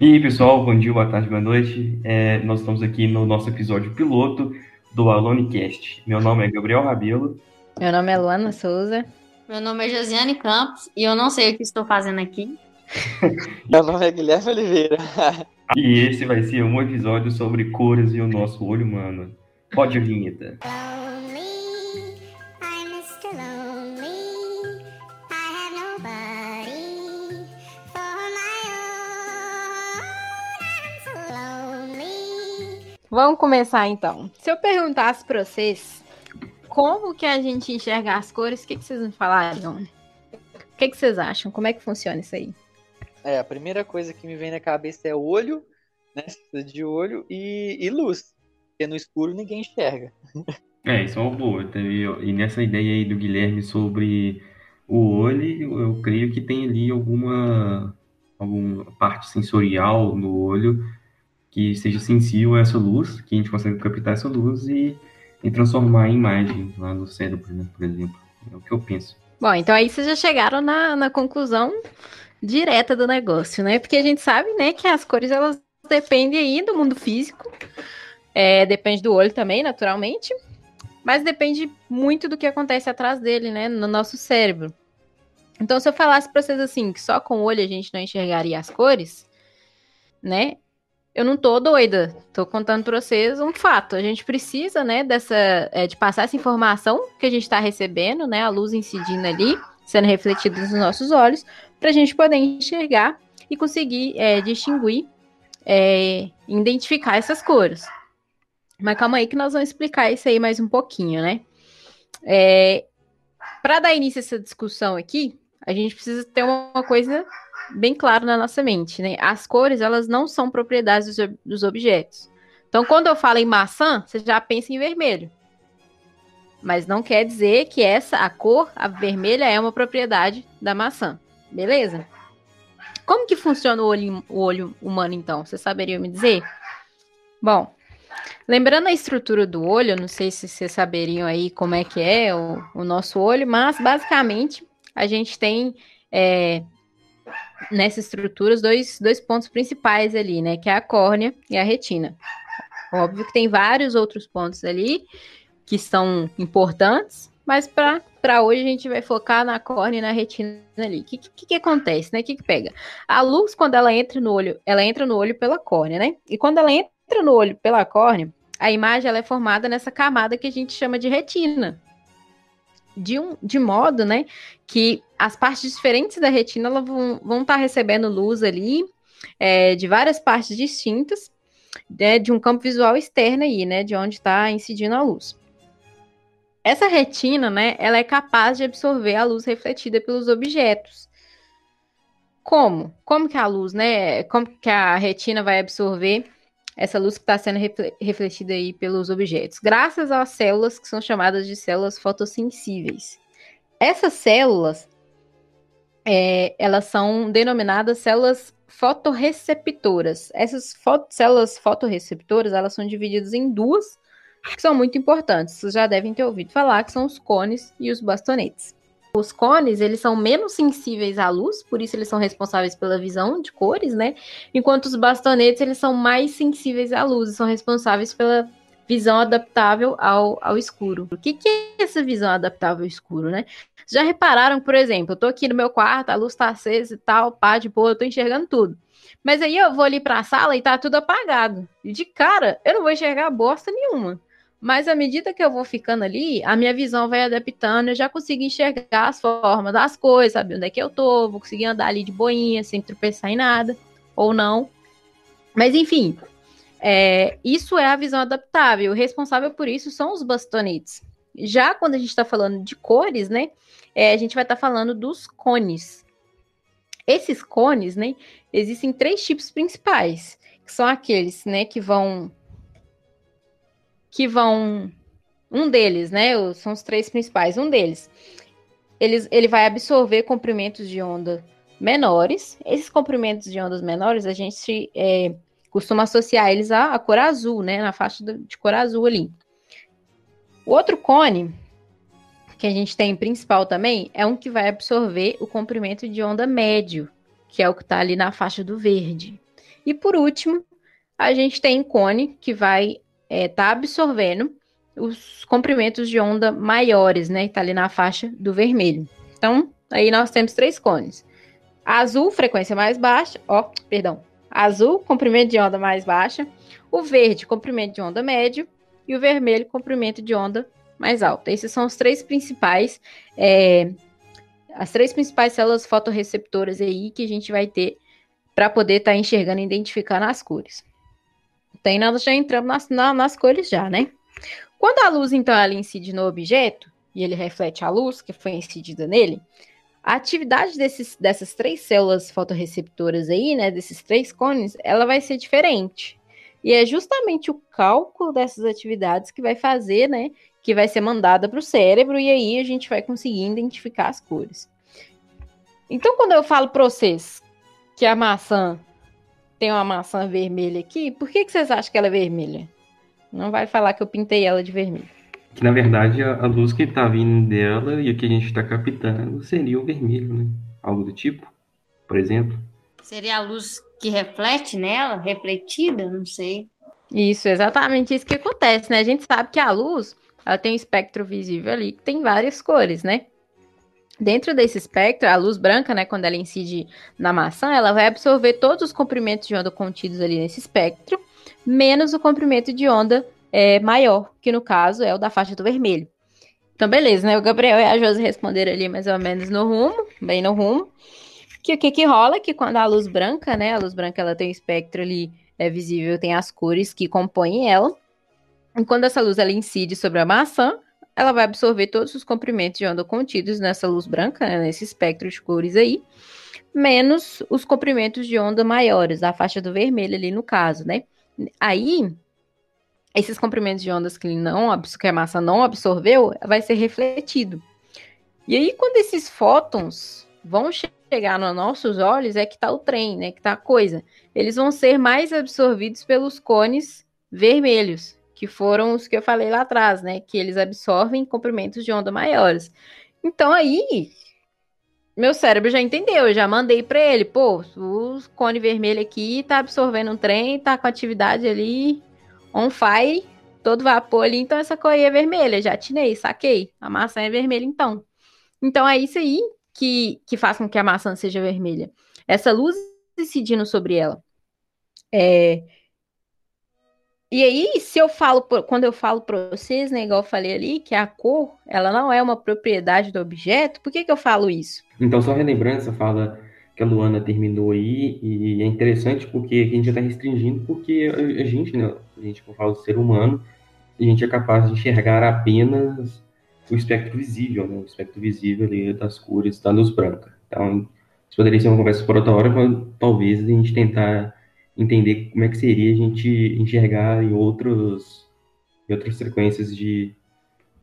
E aí, pessoal, bom dia, boa tarde, boa noite. É, nós estamos aqui no nosso episódio piloto do AloneCast. Meu nome é Gabriel Rabelo. Meu nome é Luana Souza. Meu nome é Josiane Campos e eu não sei o que estou fazendo aqui. Meu nome é Guilherme Oliveira. e esse vai ser um episódio sobre cores e o nosso olho humano. Pode vinheta. Vamos começar então. Se eu perguntasse para vocês como que a gente enxerga as cores, o que, que vocês me falariam? O que, que vocês acham? Como é que funciona isso aí? É, a primeira coisa que me vem na cabeça é olho, né? De olho e, e luz. Porque no escuro ninguém enxerga. É, isso é uma boa. E nessa ideia aí do Guilherme sobre o olho, eu creio que tem ali alguma, alguma parte sensorial no olho que seja sensível a essa luz, que a gente consiga captar essa luz e, e transformar em imagem lá no cérebro, né, por exemplo. É o que eu penso. Bom, então aí vocês já chegaram na, na conclusão direta do negócio, né? Porque a gente sabe, né, que as cores elas dependem aí do mundo físico, é, depende do olho também, naturalmente, mas depende muito do que acontece atrás dele, né, no nosso cérebro. Então, se eu falasse para vocês assim, que só com o olho a gente não enxergaria as cores, né? Eu não tô doida. Tô contando para vocês um fato. A gente precisa, né, dessa, é, de passar essa informação que a gente está recebendo, né, a luz incidindo ali, sendo refletida nos nossos olhos, para a gente poder enxergar e conseguir é, distinguir, é, identificar essas cores. Mas calma aí que nós vamos explicar isso aí mais um pouquinho, né? É, para dar início a essa discussão aqui, a gente precisa ter uma coisa bem claro na nossa mente, né? As cores, elas não são propriedades dos, dos objetos. Então, quando eu falo em maçã, você já pensa em vermelho. Mas não quer dizer que essa, a cor, a vermelha, é uma propriedade da maçã. Beleza? Como que funciona o olho, o olho humano, então? Você saberia me dizer? Bom, lembrando a estrutura do olho, não sei se vocês saberiam aí como é que é o, o nosso olho, mas basicamente a gente tem é, nessa estrutura os dois, dois pontos principais ali, né? Que é a córnea e a retina. Óbvio que tem vários outros pontos ali que são importantes, mas para hoje a gente vai focar na córnea e na retina ali. O que, que, que, acontece, né? O que, que pega? A luz, quando ela entra no olho, ela entra no olho pela córnea, né? E quando ela entra no olho pela córnea, a imagem ela é formada nessa camada que a gente chama de retina de, um, de modo, né, que as partes diferentes da retina vão, vão estar tá recebendo luz ali é, de várias partes distintas né, de um campo visual externo aí, né, de onde está incidindo a luz. Essa retina, né, ela é capaz de absorver a luz refletida pelos objetos. Como? Como que a luz, né, como que a retina vai absorver essa luz que está sendo refletida aí pelos objetos, graças às células que são chamadas de células fotossensíveis. Essas células, é, elas são denominadas células fotorreceptoras. Essas células fotorreceptoras, elas são divididas em duas, que são muito importantes. Vocês já devem ter ouvido falar, que são os cones e os bastonetes. Os cones, eles são menos sensíveis à luz, por isso eles são responsáveis pela visão de cores, né? Enquanto os bastonetes, eles são mais sensíveis à luz são responsáveis pela visão adaptável ao, ao escuro. O que, que é essa visão adaptável ao escuro, né? Já repararam, por exemplo, eu tô aqui no meu quarto, a luz tá acesa e tal, pá, de boa, eu tô enxergando tudo. Mas aí eu vou ali pra sala e tá tudo apagado. E de cara, eu não vou enxergar bosta nenhuma. Mas à medida que eu vou ficando ali, a minha visão vai adaptando, eu já consigo enxergar as formas das coisas, sabe onde é que eu tô, vou conseguir andar ali de boinha, sem tropeçar em nada, ou não. Mas enfim, é, isso é a visão adaptável. O responsável por isso são os bastonetes. Já quando a gente está falando de cores, né, é, a gente vai estar tá falando dos cones. Esses cones, né, existem três tipos principais, que são aqueles, né, que vão que vão. Um deles, né? São os três principais. Um deles, eles, ele vai absorver comprimentos de onda menores. Esses comprimentos de ondas menores, a gente é, costuma associar eles à, à, cor azul, né? Na faixa de cor azul ali. O outro cone, que a gente tem principal também, é um que vai absorver o comprimento de onda médio, que é o que está ali na faixa do verde. E por último, a gente tem cone que vai estar é, tá absorvendo os comprimentos de onda maiores, né? Está ali na faixa do vermelho. Então, aí nós temos três cones. Azul, frequência mais baixa, ó, perdão. Azul, comprimento de onda mais baixa. O verde, comprimento de onda médio. E o vermelho, comprimento de onda mais alto. Esses são os três principais, é, as três principais células fotorreceptoras aí que a gente vai ter para poder estar tá enxergando e identificando as cores. Tem nós já entramos nas, na, nas cores já, né? Quando a luz, então, ela incide no objeto, e ele reflete a luz que foi incidida nele, a atividade desses, dessas três células fotorreceptoras aí, né, desses três cones, ela vai ser diferente. E é justamente o cálculo dessas atividades que vai fazer, né, que vai ser mandada para o cérebro, e aí a gente vai conseguir identificar as cores. Então, quando eu falo para vocês que a maçã tem uma maçã vermelha aqui, por que, que vocês acham que ela é vermelha? Não vai falar que eu pintei ela de vermelho. Que na verdade a, a luz que está vindo dela e o que a gente está captando seria o vermelho, né? Algo do tipo, por exemplo. Seria a luz que reflete nela, refletida, não sei. Isso, exatamente isso que acontece, né? A gente sabe que a luz, ela tem um espectro visível ali que tem várias cores, né? Dentro desse espectro, a luz branca, né, quando ela incide na maçã, ela vai absorver todos os comprimentos de onda contidos ali nesse espectro, menos o comprimento de onda é, maior, que no caso é o da faixa do vermelho. Então, beleza, né? O Gabriel e a Josi responderam ali mais ou menos no rumo, bem no rumo. Que o que que rola? É que quando a luz branca, né? A luz branca ela tem um espectro ali é visível, tem as cores que compõem ela. E quando essa luz ela incide sobre a maçã, ela vai absorver todos os comprimentos de onda contidos nessa luz branca, né, nesse espectro de cores aí, menos os comprimentos de onda maiores, da faixa do vermelho ali no caso, né? Aí, esses comprimentos de ondas que, não, que a massa não absorveu, vai ser refletido. E aí, quando esses fótons vão chegar nos nossos olhos, é que está o trem, né? Que está a coisa. Eles vão ser mais absorvidos pelos cones vermelhos, que foram os que eu falei lá atrás, né? Que eles absorvem comprimentos de onda maiores. Então aí, meu cérebro já entendeu, eu já mandei para ele, pô, o cone vermelho aqui tá absorvendo um trem, tá com atividade ali on fire, todo vapor ali, então essa cor é vermelha, já atinei, saquei. A maçã é vermelha então. Então é isso aí que, que faz com que a maçã seja vermelha. Essa luz incidindo sobre ela. É, e aí, se eu falo, quando eu falo para vocês, né, igual eu falei ali, que a cor, ela não é uma propriedade do objeto, por que, que eu falo isso? Então, só relembrando essa fala que a Luana terminou aí, e é interessante porque a gente já está restringindo, porque a gente, né, a gente, como fala, o ser humano, a gente é capaz de enxergar apenas o espectro visível, né, o espectro visível ali das cores da luz branca. Então, isso poderia ser uma conversa por outra hora, mas talvez a gente tentar entender como é que seria a gente enxergar em outros em outras frequências de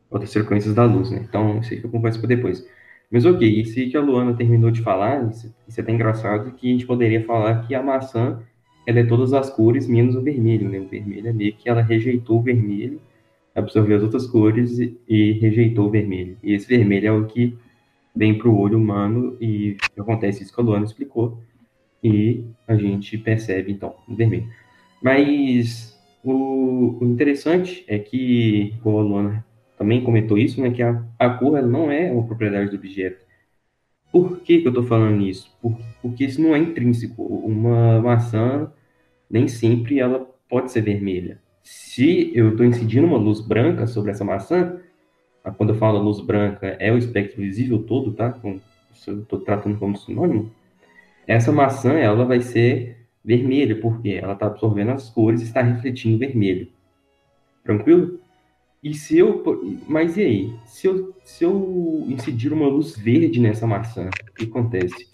outras frequências da luz, né? Então, isso aí que eu converso para depois. Mas ok, isso que a Luana terminou de falar, isso, isso é até engraçado, que a gente poderia falar que a maçã ela é todas as cores menos o vermelho, né? O vermelho é meio que ela rejeitou o vermelho, absorveu as outras cores e, e rejeitou o vermelho. E esse vermelho é o que vem para o olho humano e acontece isso que a Luana explicou e a gente percebe, então, vermelho. Mas o, o interessante é que, o Luana também comentou isso, né, que a, a cor não é uma propriedade do objeto. Por que, que eu estou falando isso? Por, porque isso não é intrínseco. Uma maçã, nem sempre ela pode ser vermelha. Se eu estou incidindo uma luz branca sobre essa maçã, quando eu falo luz branca, é o espectro visível todo, tá? eu estou tratando como sinônimo, essa maçã, ela vai ser vermelha, porque ela está absorvendo as cores e está refletindo vermelho. Tranquilo? E se eu. Mas e aí? Se eu, se eu incidir uma luz verde nessa maçã, o que acontece?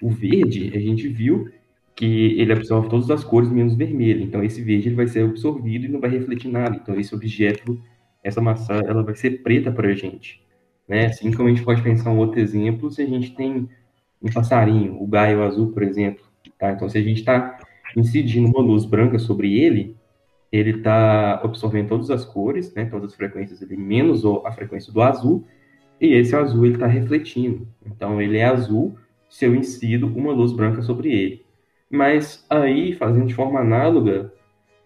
O verde, a gente viu que ele absorve todas as cores menos vermelho. Então, esse verde ele vai ser absorvido e não vai refletir nada. Então, esse objeto, essa maçã, ela vai ser preta para a gente. Né? Assim como a gente pode pensar um outro exemplo, se a gente tem um passarinho, o gaio azul, por exemplo. Tá? Então, se a gente está incidindo uma luz branca sobre ele, ele está absorvendo todas as cores, né, todas as frequências, ele menos a frequência do azul, e esse azul ele está refletindo. Então, ele é azul se eu incido uma luz branca sobre ele. Mas aí, fazendo de forma análoga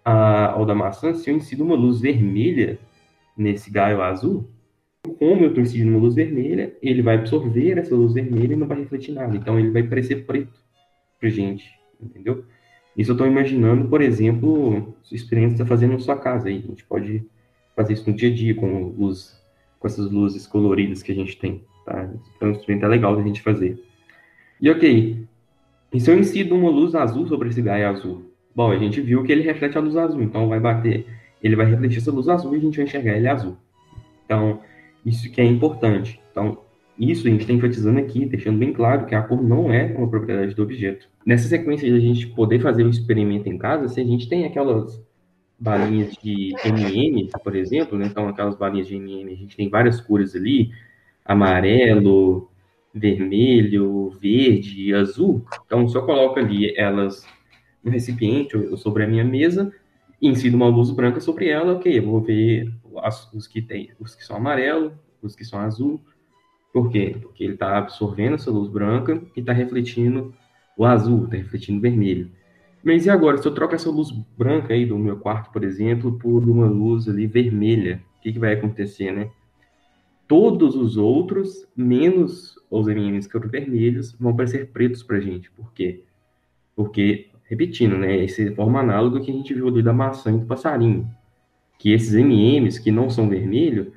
ao da maçã, se eu incido uma luz vermelha nesse galho azul, como eu incidindo uma luz vermelha, ele vai absorver essa luz vermelha e não vai refletir nada. Então ele vai parecer preto pra gente, entendeu? Isso eu estou imaginando, por exemplo, experiência está fazendo na sua casa. Aí. A gente pode fazer isso no dia a dia com, luz, com essas luzes coloridas que a gente tem. Tá? Então, é um é legal da gente fazer. E ok, e se eu incido uma luz azul sobre esse gaia azul? Bom, a gente viu que ele reflete a luz azul, então vai bater, ele vai refletir essa luz azul e a gente vai enxergar ele azul. Então, isso que é importante. Então, isso a gente está enfatizando aqui, deixando bem claro que a cor não é uma propriedade do objeto. Nessa sequência de a gente poder fazer o experimento em casa, se a gente tem aquelas balinhas de MM, por exemplo, né? então aquelas balinhas de MM, a gente tem várias cores ali, amarelo, vermelho, verde azul. Então, se eu coloco ali elas no recipiente ou sobre a minha mesa, incido uma luz branca sobre ela, ok, eu vou ver as, os que tem, os que são amarelo, os que são azul, por quê? Porque ele está absorvendo essa luz branca e está refletindo o azul, está refletindo o vermelho. Mas e agora, se eu troco essa luz branca aí do meu quarto, por exemplo, por uma luz ali vermelha, o que, que vai acontecer, né? Todos os outros, menos os MMs que foram vermelhos, vão parecer pretos para gente. Por quê? Porque, repetindo, né, esse forma análoga que a gente viu ali da maçã e do passarinho. Que esses MMs que não são vermelho,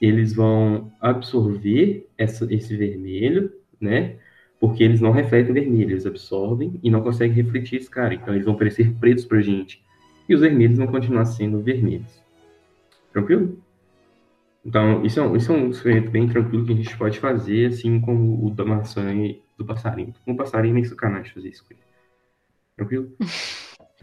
eles vão absorver essa, esse vermelho, né? Porque eles não refletem vermelho, eles absorvem e não conseguem refletir esse cara. Então eles vão parecer pretos pra gente. E os vermelhos vão continuar sendo vermelhos. Tranquilo? Então, isso é, um, isso é um experimento bem tranquilo que a gente pode fazer, assim como o da maçã e do passarinho. O passarinho nem sacanagem fazer isso com ele. Tranquilo?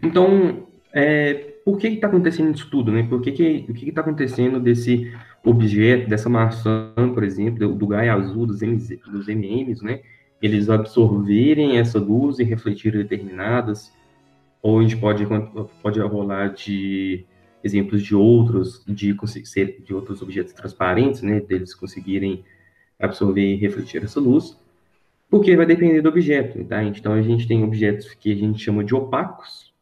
Então, é, por que está acontecendo isso tudo, né? Por que que, o que está acontecendo desse objeto, dessa maçã, por exemplo, do, do azul, dos, MZ, dos MMs, né? Eles absorverem essa luz e refletir determinadas, ou a gente pode, pode rolar de exemplos de outros, de, de outros objetos transparentes, né? Deles conseguirem absorver e refletir essa luz, porque vai depender do objeto, tá? Então, a gente tem objetos que a gente chama de opacos,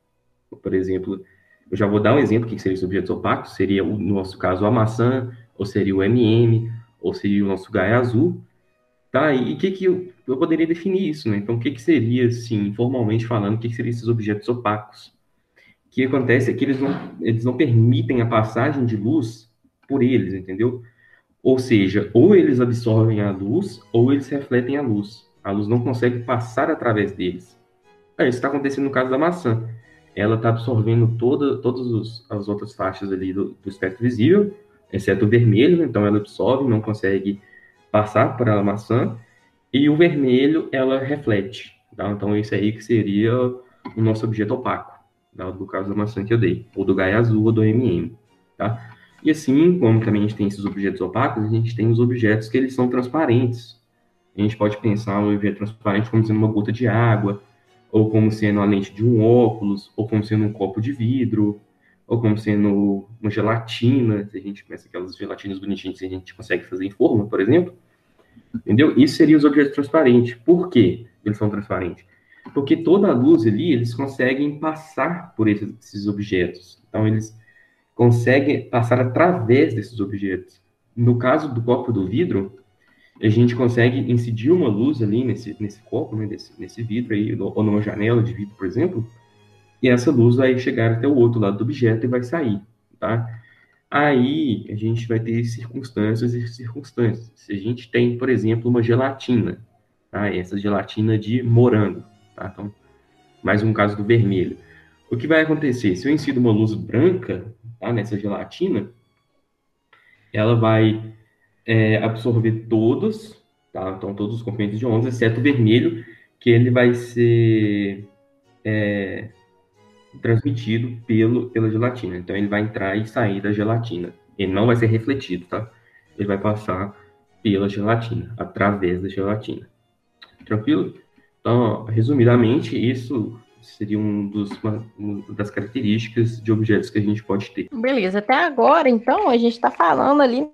por exemplo, eu já vou dar um exemplo que seriam os objetos opacos, seria, no nosso caso, a maçã, ou seria o MM, ou seria o nosso Gaia azul, tá? E o que que eu, eu, poderia definir isso, né? Então, o que que seria, assim, formalmente falando, o que que seriam esses objetos opacos? O que acontece é que eles não, eles não permitem a passagem de luz por eles, entendeu? Ou seja, ou eles absorvem a luz, ou eles refletem a luz. A luz não consegue passar através deles. É, isso está acontecendo no caso da maçã. Ela está absorvendo toda, todas as outras faixas ali do, do espectro visível, exceto o vermelho, então ela absorve, não consegue passar para a maçã, e o vermelho ela reflete. Tá? Então, esse aí que seria o nosso objeto opaco, tá? do caso da maçã que eu dei, ou do Gaia azul ou do MM. Tá? E assim, como também a gente tem esses objetos opacos, a gente tem os objetos que eles são transparentes. A gente pode pensar um objeto transparente como sendo uma gota de água, ou como sendo a lente de um óculos, ou como sendo um copo de vidro, ou como sendo uma gelatina, se a gente pensa aquelas gelatinas bonitinhas que a gente consegue fazer em forma, por exemplo. Entendeu? Isso seria os objetos transparentes. Por que eles são transparentes? Porque toda a luz ali, eles conseguem passar por esses, esses objetos. Então, eles conseguem passar através desses objetos. No caso do copo do vidro, a gente consegue incidir uma luz ali nesse, nesse copo, né, nesse, nesse vidro aí, ou numa janela de vidro, por exemplo, e essa luz vai chegar até o outro lado do objeto e vai sair, tá? Aí a gente vai ter circunstâncias e circunstâncias. Se a gente tem, por exemplo, uma gelatina, tá? Essa gelatina de morango, tá? Então, mais um caso do vermelho. O que vai acontecer? Se eu incido uma luz branca tá, nessa gelatina, ela vai é, absorver todos, tá? Então, todos os componentes de ondas, exceto o vermelho, que ele vai ser é, transmitido pelo, pela gelatina. Então ele vai entrar e sair da gelatina. Ele não vai ser refletido, tá? Ele vai passar pela gelatina, através da gelatina. Tranquilo? Então, resumidamente, isso seria um dos, uma, das características de objetos que a gente pode ter. Beleza, até agora, então, a gente está falando ali,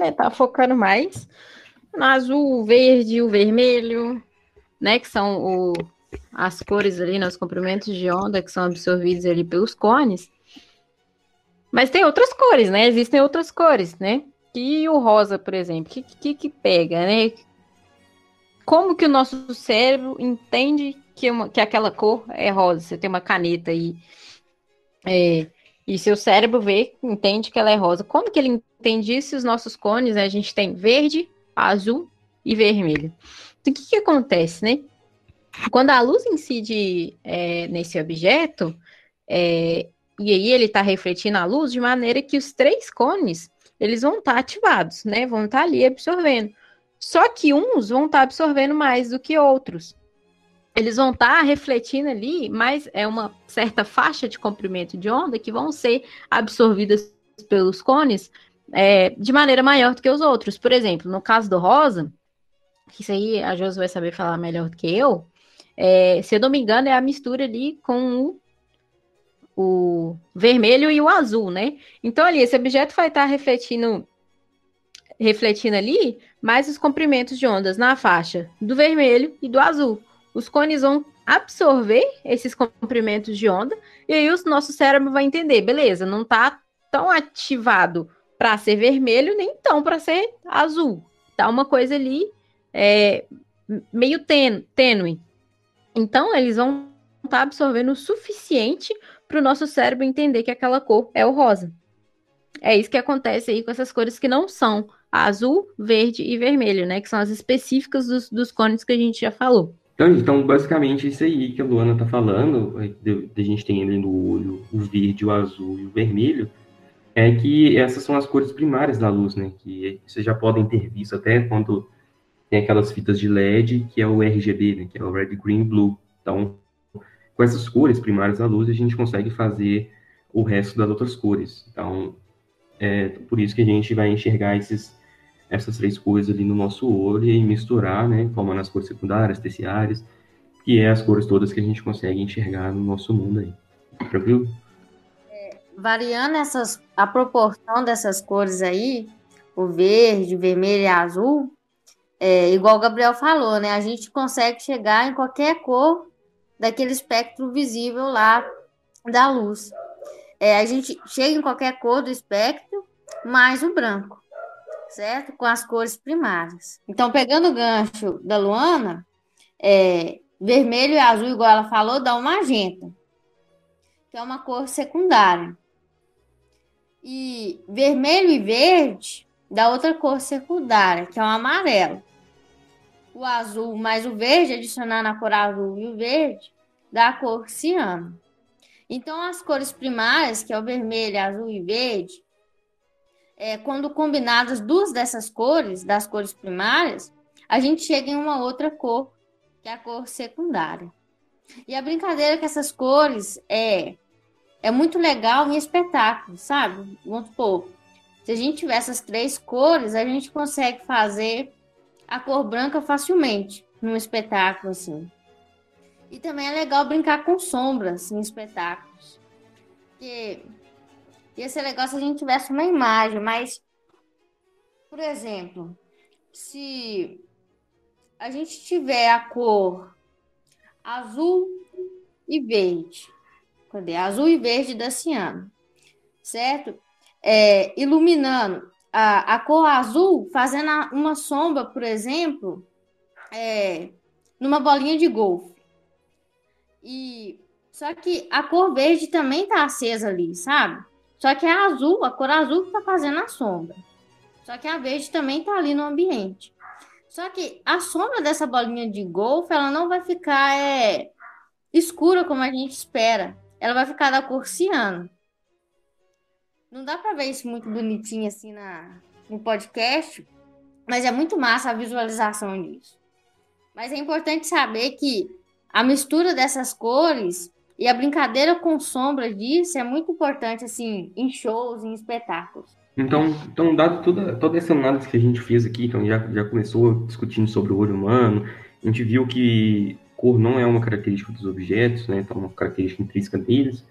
né, tá focando mais no azul, o verde, o vermelho, né, que são o, as cores ali, nos comprimentos de onda que são absorvidos ali pelos cones. Mas tem outras cores, né? Existem outras cores, né? E o rosa, por exemplo, que, que, que pega, né? Como que o nosso cérebro entende que, uma, que aquela cor é rosa? Você tem uma caneta aí é, e seu cérebro vê, entende que ela é rosa. Como que ele entende isso? Os nossos cones, né? a gente tem verde, azul e vermelho. Então, o que, que acontece, né? Quando a luz incide é, nesse objeto, é, e aí ele está refletindo a luz de maneira que os três cones eles vão estar tá ativados, né? Vão estar tá ali absorvendo. Só que uns vão estar tá absorvendo mais do que outros. Eles vão estar tá refletindo ali, mas é uma certa faixa de comprimento de onda que vão ser absorvidas pelos cones é, de maneira maior do que os outros. Por exemplo, no caso do rosa, que isso aí a Josi vai saber falar melhor do que eu, é, se eu não me engano, é a mistura ali com o, o vermelho e o azul, né? Então, ali, esse objeto vai estar refletindo, refletindo ali mais os comprimentos de ondas na faixa do vermelho e do azul. Os cones vão absorver esses comprimentos de onda e aí o nosso cérebro vai entender, beleza, não está tão ativado para ser vermelho, nem tão para ser azul. Tá uma coisa ali é, meio tênue. Então, eles vão estar tá absorvendo o suficiente para o nosso cérebro entender que aquela cor é o rosa. É isso que acontece aí com essas cores que não são azul, verde e vermelho, né? Que são as específicas dos, dos cones que a gente já falou. Então, então, basicamente, isso aí que a Luana tá falando, a gente tem ali no olho o verde, o azul e o vermelho, é que essas são as cores primárias da luz, né? Que vocês já podem ter visto até quando tem aquelas fitas de LED, que é o RGB, né? Que é o Red, Green, Blue. Então, com essas cores primárias da luz, a gente consegue fazer o resto das outras cores. Então, é por isso que a gente vai enxergar esses, essas três cores ali no nosso olho e misturar, né? Formando as cores secundárias, terciárias, que é as cores todas que a gente consegue enxergar no nosso mundo aí. Tranquilo? variando essas, a proporção dessas cores aí, o verde, vermelho e azul, é, igual o Gabriel falou, né? A gente consegue chegar em qualquer cor daquele espectro visível lá da luz. É, a gente chega em qualquer cor do espectro, mais o branco, certo? Com as cores primárias. Então, pegando o gancho da Luana, é, vermelho e azul, igual ela falou, dá uma magenta, que é uma cor secundária. E vermelho e verde dá outra cor secundária, que é o amarelo. O azul mais o verde, adicionar na cor azul e o verde, dá a cor ciano. Então, as cores primárias, que é o vermelho, azul e verde, é, quando combinadas duas dessas cores, das cores primárias, a gente chega em uma outra cor, que é a cor secundária. E a brincadeira com essas cores é é muito legal em espetáculo, sabe? Vamos supor, se a gente tiver essas três cores, a gente consegue fazer a cor branca facilmente num espetáculo assim. E também é legal brincar com sombras em espetáculos. Porque ia ser legal se a gente tivesse uma imagem, mas, por exemplo, se a gente tiver a cor azul e verde, Cadê? Azul e verde da ciano, certo? É, iluminando a, a cor azul, fazendo uma sombra, por exemplo, é, numa bolinha de golfe. E só que a cor verde também tá acesa ali, sabe? Só que é azul, a cor azul que tá fazendo a sombra. Só que a verde também tá ali no ambiente. Só que a sombra dessa bolinha de golfe, ela não vai ficar é, escura como a gente espera ela vai ficar da cor ciano. Não dá para ver isso muito bonitinho assim na, no podcast, mas é muito massa a visualização disso. Mas é importante saber que a mistura dessas cores e a brincadeira com sombra disso é muito importante assim em shows, em espetáculos. Então, então dado toda, toda essa análise que a gente fez aqui, então já, já começou discutindo sobre o olho humano, a gente viu que cor não é uma característica dos objetos, né? Então, uma característica intrínseca deles.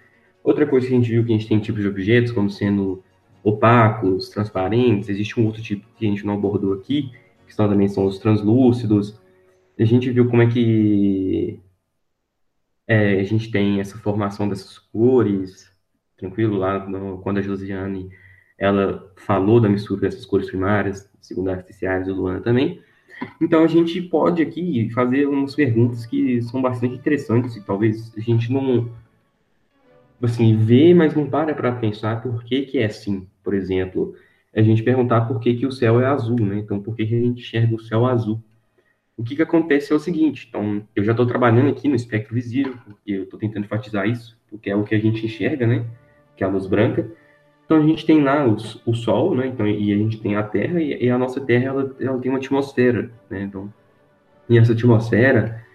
Outra coisa que a gente viu que a gente tem tipos de objetos como sendo opacos, transparentes. Existe um outro tipo que a gente não abordou aqui, que também são os translúcidos. A gente viu como é que É, a gente tem essa formação dessas cores, tranquilo, lá no, quando a Josiane ela falou da mistura dessas cores primárias, secundárias, terciárias, e Luana também. Então a gente pode aqui fazer umas perguntas que são bastante interessantes e talvez a gente não assim vê, mas não para para pensar por que que é assim. Por exemplo, a gente perguntar por que que o céu é azul, né? Então por que que a gente enxerga o céu azul? O que que acontece é o seguinte. Então eu já estou trabalhando aqui no espectro visível, porque eu estou tentando enfatizar isso, porque é o que a gente enxerga, né? Que é a luz branca. Então a gente tem lá os, o Sol, né? Então, e a gente tem a Terra, e, e a nossa Terra ela, ela, tem uma atmosfera, né? Então, e essa atmosfera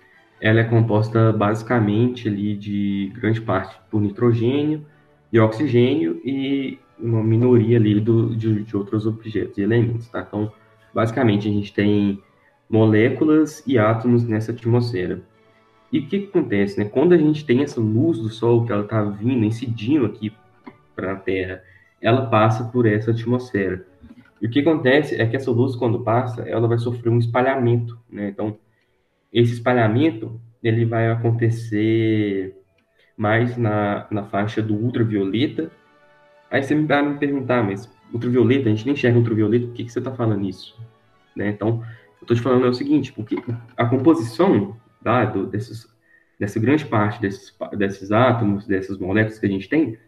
ela é composta basicamente ali de grande parte por nitrogênio e oxigênio e uma minoria ali do, de, de outros objetos e elementos, tá? Então, basicamente a gente tem moléculas e átomos nessa atmosfera. E o que, que acontece, né? Quando a gente tem essa luz do Sol que ela está vindo, incidindo aqui para a Terra ela passa por essa atmosfera. E o que acontece é que essa luz, quando passa, ela vai sofrer um espalhamento, né? Então, esse espalhamento, ele vai acontecer mais na, na faixa do ultravioleta. Aí você me vai me perguntar, mas ultravioleta, a gente nem enxerga ultravioleta, por que, que você está falando isso? Né? Então, eu estou te falando é o seguinte, porque a composição tá, do, desses, dessa grande parte desses, desses átomos, dessas moléculas que a gente tem,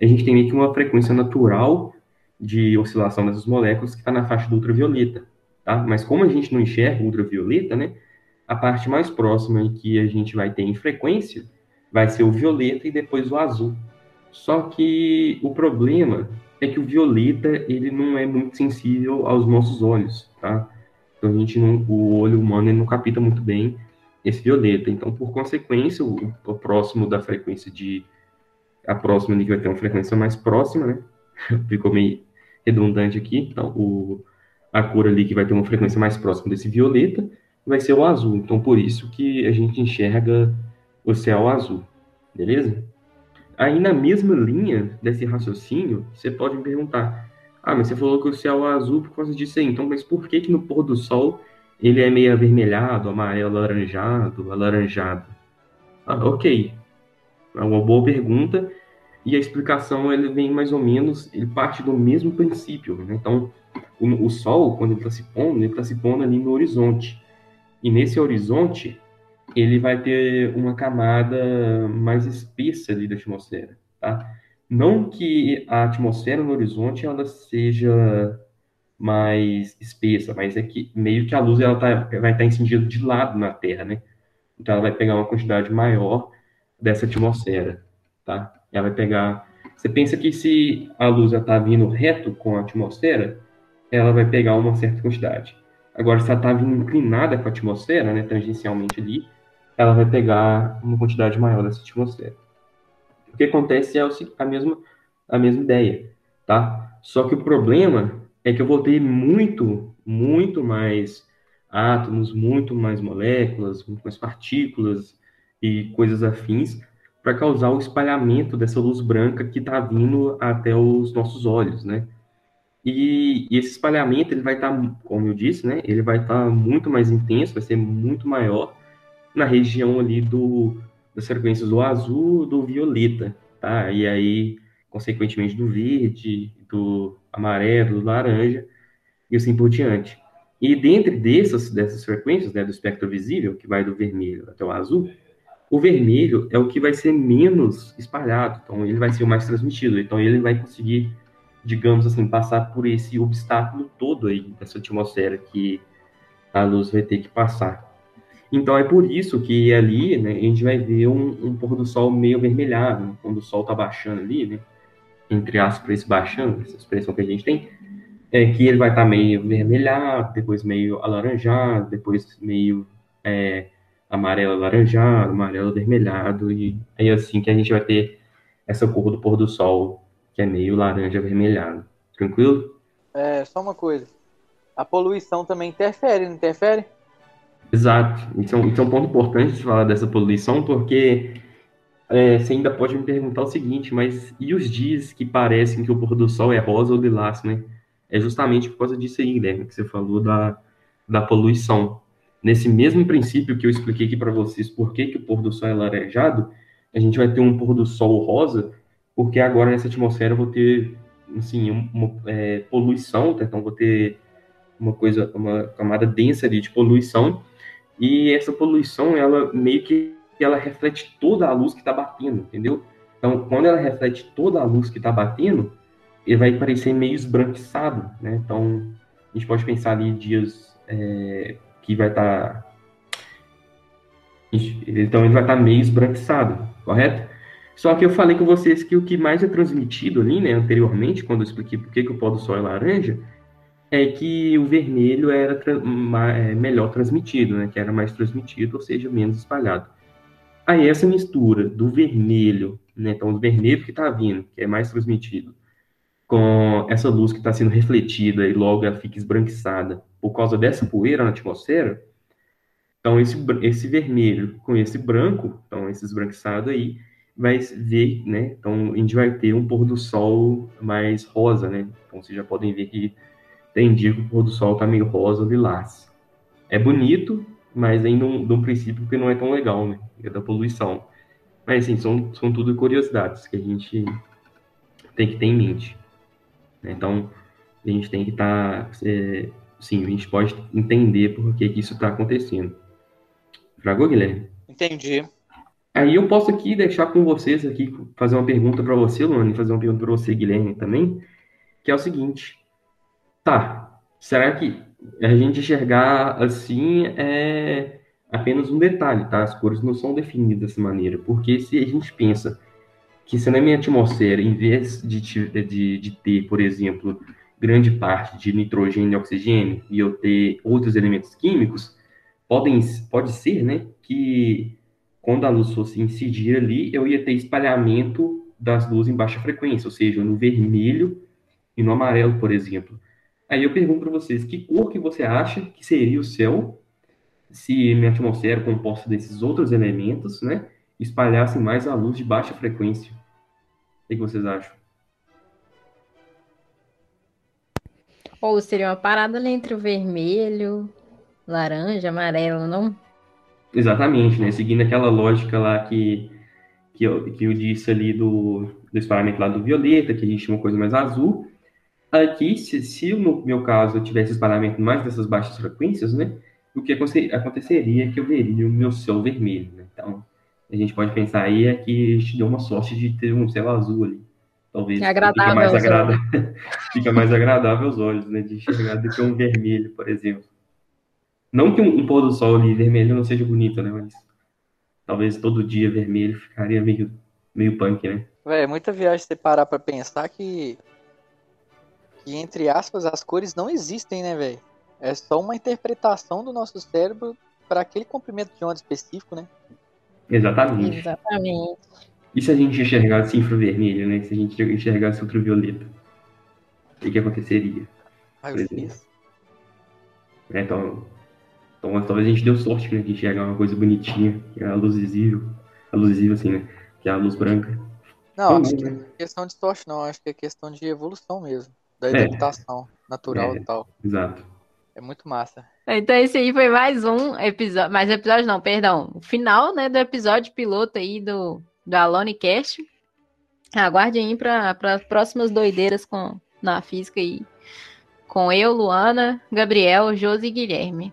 a gente tem meio que uma frequência natural de oscilação dessas moléculas que está na faixa do ultravioleta, tá? Mas como a gente não enxerga o ultravioleta, né? A parte mais próxima que a gente vai ter em frequência vai ser o violeta e depois o azul. Só que o problema é que o violeta ele não é muito sensível aos nossos olhos, tá? Então a gente não, o olho humano não capta muito bem esse violeta. Então, por consequência, o, o próximo da frequência de a próxima que vai ter uma frequência mais próxima, né? Ficou meio redundante aqui. Então, o, a cor ali que vai ter uma frequência mais próxima desse violeta vai ser o azul. Então, por isso que a gente enxerga o céu azul, beleza? Aí, na mesma linha desse raciocínio, você pode me perguntar, ah, mas você falou que o céu é azul por causa disso aí, então, mas por que que no pôr do sol ele é meio avermelhado, amarelo, alaranjado, alaranjado? Ah, ok, é uma boa pergunta e a explicação ele vem mais ou menos, ele parte do mesmo princípio. Né? Então, o, o, Sol, quando ele está se pondo, ele está se pondo ali no horizonte. E nesse horizonte, ele vai ter uma camada mais espessa ali da atmosfera. Tá? Não que a atmosfera no horizonte ela seja mais espessa, mas é que meio que a luz ela tá, vai estar tá incendida de lado na Terra, né? Então ela vai pegar uma quantidade maior dessa atmosfera, tá? Ela vai pegar. Você pensa que se a luz está vindo reto com a atmosfera, ela vai pegar uma certa quantidade. Agora, se ela está vindo inclinada com a atmosfera, né, tangencialmente ali, ela vai pegar uma quantidade maior dessa atmosfera. O que acontece é a mesma, a mesma ideia, tá? Só que o problema é que eu vou ter muito, muito mais átomos, muito mais moléculas, muito mais partículas, e coisas afins para causar o espalhamento dessa luz branca que está vindo até os nossos olhos, né? E, e esse espalhamento ele vai estar, tá, como eu disse, né? Ele vai estar tá muito mais intenso, vai ser muito maior na região ali do das frequências do azul, do violeta, tá? E aí, consequentemente, do verde, do amarelo, do laranja e assim por diante. E dentre dessas, dessas frequências, né, do espectro visível, que vai do vermelho até o azul, o vermelho é o que vai ser menos espalhado, então ele vai ser o mais transmitido, então ele vai conseguir, digamos assim, passar por esse obstáculo todo aí dessa atmosfera que a luz vai ter que passar. Então é por isso que ali, né, a gente vai ver um, um pôr do sol meio avermelhado, né, quando o sol está baixando ali, né, entre aspas, baixando, essa expressão que a gente tem, é que ele vai estar tá meio avermelhado, depois meio alaranjado, depois meio é, amarelo alaranjado, amarelo avermelhado, e aí assim que a gente vai ter essa cor do pôr do sol, que é meio laranja avermelhado. Tranquilo? É, só uma coisa. A poluição também interfere, não interfere? Exato. Um, isso é um ponto importante de falar dessa poluição, porque é, você ainda pode me perguntar o seguinte, mas e os dias que parecem que o pôr do sol é rosa ou lilás, né? É justamente por causa disso aí, Guilherme, que você falou da, da poluição. nesse mesmo princípio que eu expliquei aqui para vocês, por que, que o pôr do sol é laranjado, a gente vai ter um pôr do sol rosa, porque agora nessa atmosfera eu vou ter, assim, uma é, poluição, então vou ter uma coisa, uma camada densa ali de poluição, e essa poluição, ela meio que ela reflete toda a luz que está batendo, entendeu? Então, quando ela reflete toda a luz que está batendo, ele vai parecer meio esbranquiçado, né? Então, a gente pode pensar ali dias é, que vai estar... Tá... Então, ele vai estar tá meio esbranquiçado, correto? Só que eu falei com vocês que o que mais é transmitido ali, né, anteriormente, quando eu expliquei por que, que o pó do sol é laranja, é que o vermelho era tra é, melhor transmitido, né, que era mais transmitido, ou seja, menos espalhado. Aí essa mistura do vermelho, né, então o vermelho que está vindo, que é mais transmitido, com essa luz que está sendo refletida e logo ela fica esbranquiçada por causa dessa poeira na atmosfera, então esse, esse vermelho com esse branco, então esse esbranquiçado aí, vai ver, né, então a gente vai ter um pôr do sol mais rosa, né, então vocês já podem ver que tem dia que o pôr do sol está meio rosa, lilás. É bonito, mas ainda de um princípio que não é tão legal, né, é da poluição. Mas, assim, são, são tudo curiosidades que a gente tem que ter em mente. Né? Então, a gente tem que estar. Tá, é, sim, a gente pode entender por que, que isso está acontecendo. Fragou, Guilherme? Entendi. Aí eu posso aqui deixar com vocês aqui, fazer uma pergunta para você, Luane, e fazer uma pergunta para você, Guilherme, também, que é o seguinte. Tá, será que a gente enxergar assim é apenas um detalhe, tá? As cores não são definidas dessa maneira, porque se a gente pensa que se na minha atmosfera, em vez de, de, de ter, por exemplo, grande parte de nitrogênio e oxigênio, e eu ter outros elementos químicos, podem, pode ser, né, que quando a luz fosse incidir ali, eu ia ter espalhamento das luzes em baixa frequência, ou seja, no vermelho e no amarelo, por exemplo. Aí eu pergunto para vocês, que cor que você acha que seria o céu se minha atmosfera composta desses outros elementos, né, espalhasse mais a luz de baixa frequência? O que vocês acham? Ou seria uma parada ali entre o vermelho, laranja, amarelo, não? Exatamente, né? Seguindo aquela lógica lá que, que, eu, que eu disse ali do, do espalhamento lá do violeta, que a gente chama coisa mais azul. Aqui, se, se no meu caso eu tivesse espalhamento mais dessas baixas frequências, né? o que aconteceria é que eu veria o meu céu vermelho. Né? Então, a gente pode pensar aí é que a gente deu uma sorte de ter um céu azul ali. Talvez é agradável fica, mais agradável, fica mais agradável aos olhos, né? De enxergar do que um vermelho, por exemplo. Não que um, um pôr do sol ali vermelho não seja bonito, né? Mas talvez todo dia vermelho ficaria meio, meio punk, né? Véi, é muita viagem você parar pra pensar que, que, entre aspas, as cores não existem, né, velho? É só uma interpretação do nosso cérebro para aquele comprimento de onda específico, né? Exatamente. Exatamente. E se a gente enxergasse infravermelho, né? Se a gente enxergasse ultravioleta, o que, aconteceria? É, então, então, talvez a gente deu sorte né, de enxergar uma coisa bonitinha, que é a luz visível. A luz visível, assim, né? Que é a luz branca. Não, acho que é questão de sorte, não. Acho que é questão de evolução mesmo. Da é. adaptação é. natural é, e tal. Exato. É muito massa. Então esse aí foi mais um episódio, mais episódio não, perdão, o final, né, do episódio piloto aí do, do Alone Cast. Aguarde aí para as próximas doideiras com, na física aí. Com eu, Luana, Gabriel, Josi e Guilherme.